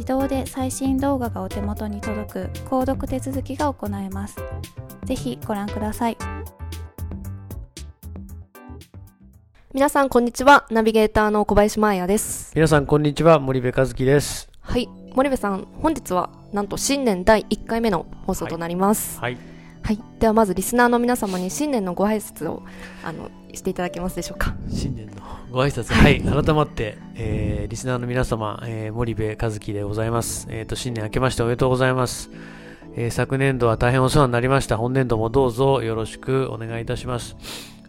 自動で最新動画がお手元に届く購読手続きが行えます。ぜひご覧ください。皆さんこんにちは。ナビゲーターの小林真彩です。皆さんこんにちは。森部和樹です。はい。森部さん本日はなんと新年第1回目の放送となります。はい。はい、ではまずリスナーの皆様に新年のご挨拶をあのしていただけますでしょうか。新年のご挨拶はい。改まって、えー、リスナーの皆様、えー、森部和樹でございます。えっ、ー、と新年明けましておめでとうございます。えー、昨年度は大変お世話になりました。本年度もどうぞよろしくお願いいたします。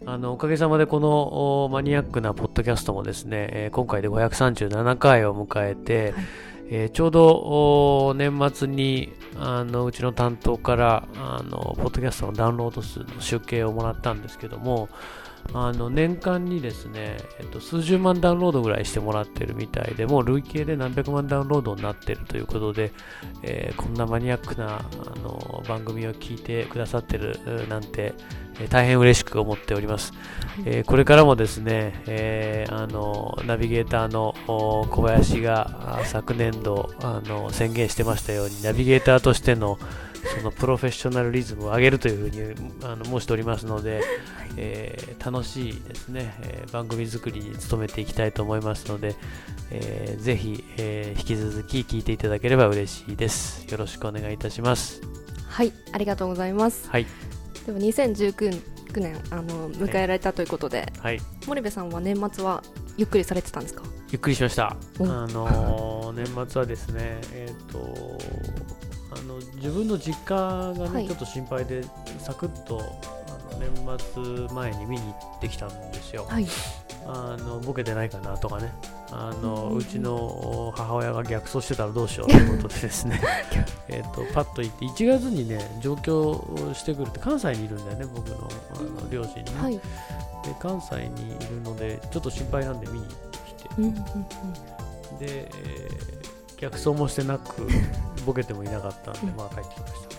あのおかげさまでこのマニアックなポッドキャストもですね、えー、今回で537回を迎えて、はいえー、ちょうど年末にあのうちの担当からあのポッドキャストのダウンロード数の集計をもらったんですけどもあの年間にですね、えっと、数十万ダウンロードぐらいしてもらってるみたいで、もう累計で何百万ダウンロードになってるということで、えー、こんなマニアックなあの番組を聞いてくださってるなんて、えー、大変嬉しく思っております。えー、これからもですね、えあのナビゲーターの小林が昨年度あの宣言してましたように、ナビゲーターとしてのそのプロフェッショナルリズムを上げるというふうにあの申しておりますので、えー、楽しいですね、えー、番組作りに努めていきたいと思いますので、えー、ぜひ、えー、引き続き聞いていただければ嬉しいです。よろしくお願いいたします。はい、ありがとうございます。はい。でも2019年あの迎えられたということで、はい、森部さんは年末はゆっくりされてたんですか？ゆっくりしました。あの 年末はですね、えっ、ー、とあの自分の実家がね、はい、ちょっと心配でサクッとあの年末前に見に行ってきたんですよ。はい、あのボケてないかなとかね。あの、うん、うちの母親が逆走してたらどうしようということでですね。えとパッと行って1月にね上京してくるって関西にいるんだよね僕のあの両親ね、はい、で関西にいるのでちょっと心配なんで見に来て、うんうんうん、で、えー、逆走もしてなく ボケてもいなかったんで、まあ帰ってきました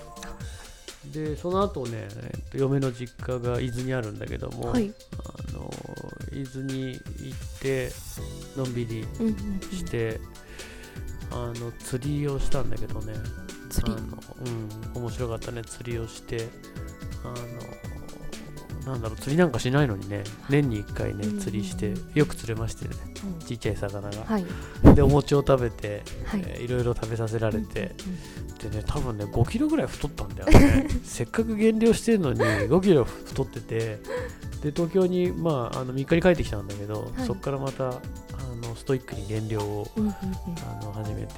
でその後ね、えっと、嫁の実家が伊豆にあるんだけども、はい、伊豆に行ってのんびりして、あの釣りをしたんだけどね。釣り？あの、うん、面白かったね。釣りをしてあのなんだろう釣りなんかしないのにね。年に1回ね釣りしてよく釣れましてね、うん、ちっちゃい魚が、はい、でお餅を食べて、い。ろいろ食べさせられて、でね多分ね5キロぐらい太ったんだよね。せっかく減量してるのに5キロ太っててで東京に、まあ、あの3日に帰ってきたんだけど、はい、そこからまたあのストイックに減量を、あの始めて、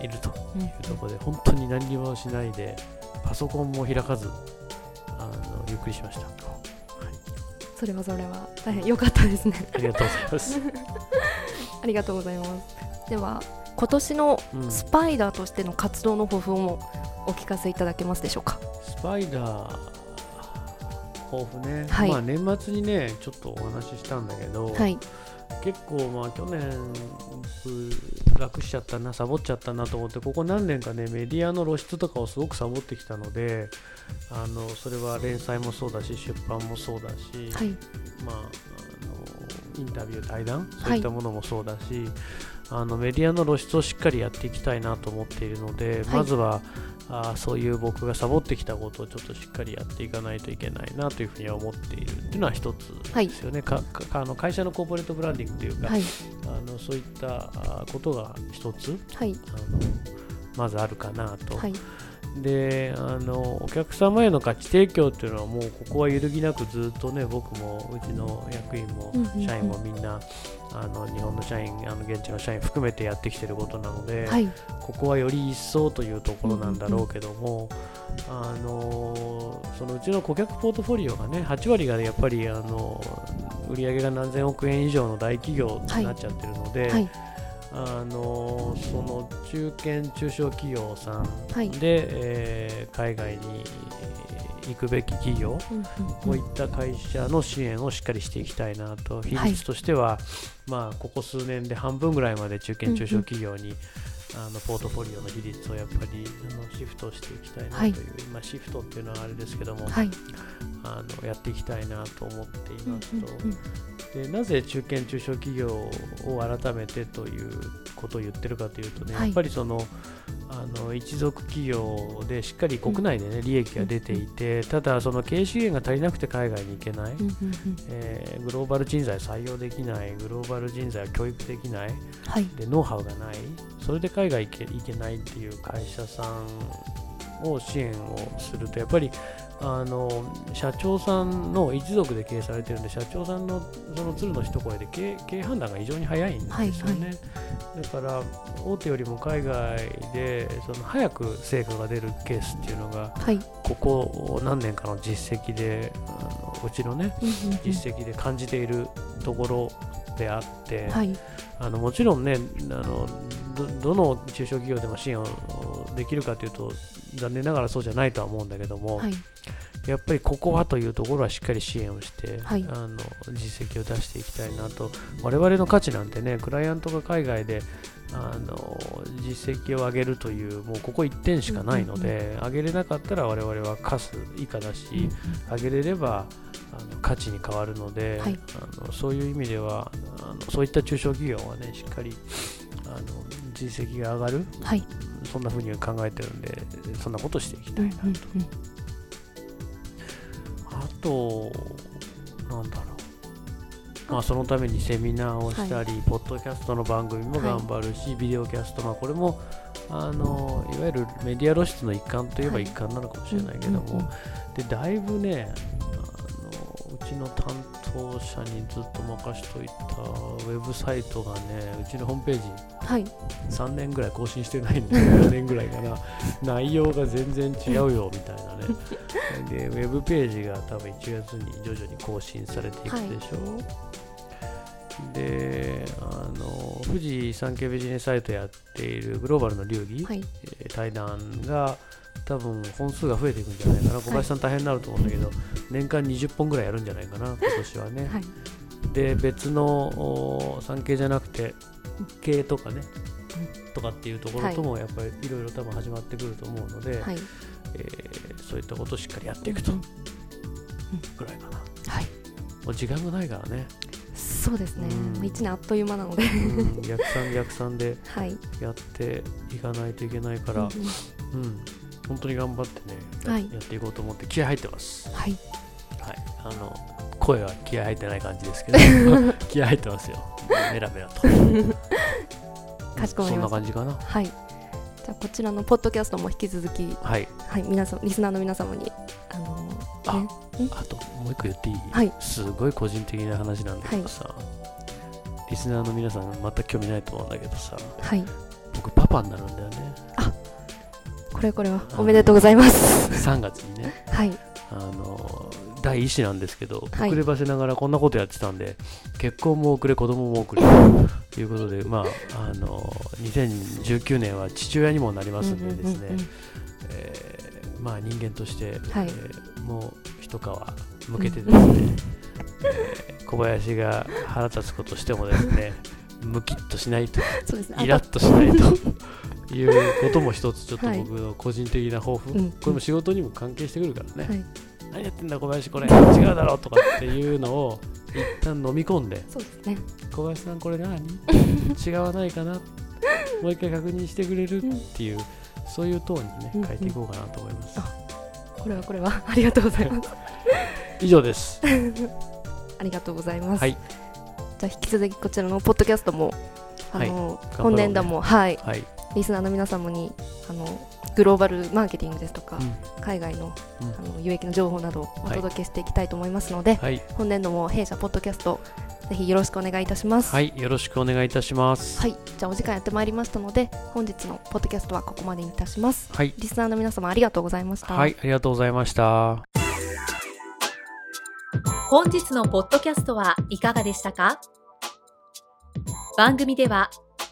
えー、いるというところで、本当に何にもしないでパソコンも開かずあのゆっくりしました。それはそれは大変良かったですね。ありがとうございます、ありがとうございます。では今年のうん。スパイダーとしての活動の抱負もお聞かせいただけますでしょうか？スパイダー抱負ね、はい。まあ年末にねちょっとお話ししたんだけど、はい。結構まあ去年楽しちゃったなサボっちゃったなと思ってここ何年かねメディアの露出とかをすごくサボってきたのであのそれは連載もそうだし出版もそうだし、はい。まあ、あのインタビュー対談そういったものもそうだし、あのメディアの露出をしっかりやっていきたいなと思っているので、はい。まずはあそういう僕がサボってきたことをちょっとしっかりやっていかないといけないなというふうには思っているっていうのは一つですよね、かかあの会社のコーポレートブランディングというか、はい。あのそういったあことが一つはい。あのまずあるかなと、はい。であのお客様への価値提供っていうのはもうここは揺るぎなくずっとね僕もうちの役員も社員もみんなあの日本の社員あの現地の社員含めてやってきてることなので、はい。ここはより一層というところなんだろうけども、あのそのうちの顧客ポートフォリオがね8割がやっぱりあの売上が何千億円以上の大企業になっちゃってるので、はい。あのその中堅中小企業さんはい。で、えー海外に行くべき企業、うんうんこういった会社の支援をしっかりしていきたいなと、比率としては、まあ、ここ数年で半分ぐらいまで中堅中小企業に、あのポートフォリオの比率をやっぱりあのシフトしていきたいなという、はい。今シフトっていうのはあれですけども、はい。あのやっていきたいなと思っていますと、うんうん。でなぜ中堅中小企業を改めてということを言ってるかというとね、はい。やっぱりそのあの一族企業でしっかり国内で、ね利益が出ていて、ただその経営資源が足りなくて海外に行けない、えーグローバル人材を採用できない。グローバル人材を教育できない。はい。でノウハウがない。それで海外行け行けないっていう会社さんを支援をするとやっぱりあの社長さんの一族で経営されてるんで社長さんのその鶴の一声で経営経営判断が非常に早いんですよね、だから大手よりも海外でその早く成果が出るケースっていうのがはい。ここ何年かの実績であのうちのね実績で感じているところであって、はい。あのもちろんねあのど、どの中小企業でも支援をできるかというと、残念ながらそうじゃないとは思うんだけども、はい。やっぱりここはというところはしっかり支援をして、はい。あの実績を出していきたいなと、我々の価値なんてね、クライアントが海外であの実績を上げるという、もうここ1点しかないので、上げれなかったら我々はカス以下だし、上げれればあの価値に変わるので、はい。あのそういう意味ではあのそういった中小企業はねしっかりあの実績が上がるはい。そんな風に考えてるんでそんなことしていきたいなと、うんうんうん。あとなんだろう。まあ、そのためにセミナーをしたり、ポッドキャストの番組も頑張るし、ビデオキャスト、まあ、これもあのいわゆるメディア露出の一環といえばはい。一環なのかもしれないけども、うんうんうん。でだいぶねうちの担当者にずっと任しといたウェブサイトがねうちのホームページはい。3年ぐらい更新してないんで4年ぐらいかな。内容が全然違うよみたいなね。でウェブページが多分1月に徐々に更新されていくでしょ。う、であの富士産経ビジネスサイトやっているグローバルの流儀、はい。えー対談が多分本数が増えていくんじゃないかな。小林さん大変になると思うんだけど、年間20本ぐらいやるんじゃないかな 今年はね、はい。で別のお産経じゃなくて経とかね、とかっていうところともやっぱりいろいろ多分始まってくると思うので、はい。えーそういったことをしっかりやっていくとうんぐらいかな、はい。もう時間がないからね、そうですね。うん。もう1年あっという間なので。うん。逆算逆算で はい。やっていかないといけないから、うん。うん本当に頑張ってね、やはい。やっていこうと思って気合入ってます。はい。はい、あの声は気合入ってない感じですけど 気合入ってますよ。メラメラと。かしこまりましたそんな感じかな。はい。じゃあこちらのポッドキャストも引き続きはい。はい。皆さんリスナーの皆様にあのあね。あともう一個言っていい、はい。すごい個人的な話なんだけどさ、リスナーの皆さん全く興味ないと思うんだけどさはい。僕パパになるんだよねここれこれは。おめでとうございます。3月にね。はい。あの第一子なんですけど、はい。遅ればせながらこんなことやってたんで結婚も遅れ子供も遅れということでまああの2019年は父親にもなりますんでですね、えーまあ人間として、はい。えーもう一皮向けてですね、えー小林が腹立つことしてもですねムキッとしないとイラッとしないということも一つちょっとはい。僕の個人的な抱負、うん。これも仕事にも関係してくるからね、はい。何やってんだ小林これ。違うだろうとかっていうのを一旦飲み込んで。そうですね。小林さんこれ何？違わないかな？もう一回確認してくれる？っていう、そういうトーンにねうん変えていこうかなと思います、これはこれは。ありがとうございます。以上です。ありがとうございます。はい。じゃあ引き続きこちらのポッドキャストもあの、はい。ろうね。本年度もはい。はい、リスナーの皆様にあのグローバルマーケティングですとか、うん。海外のうん。あの有益な情報などをお届けしていきたいと思いますので、はい、本年度も弊社ポッドキャストぜひよろしくお願いいたします。はい、よろしくお願いいたします。はい、じゃあお時間やってまいりましたので本日のポッドキャストはここまでにいたします。はい、リスナーの皆様ありがとうございました。はい、ありがとうございました。本日のポッドキャストはいかがでしたか？番組では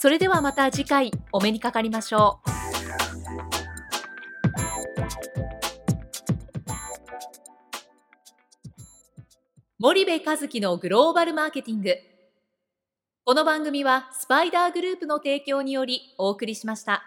それではまた次回お目にかかりましょう。森部和樹のグローバルマーケティング。この番組はスパイダーグループの提供によりお送りしました。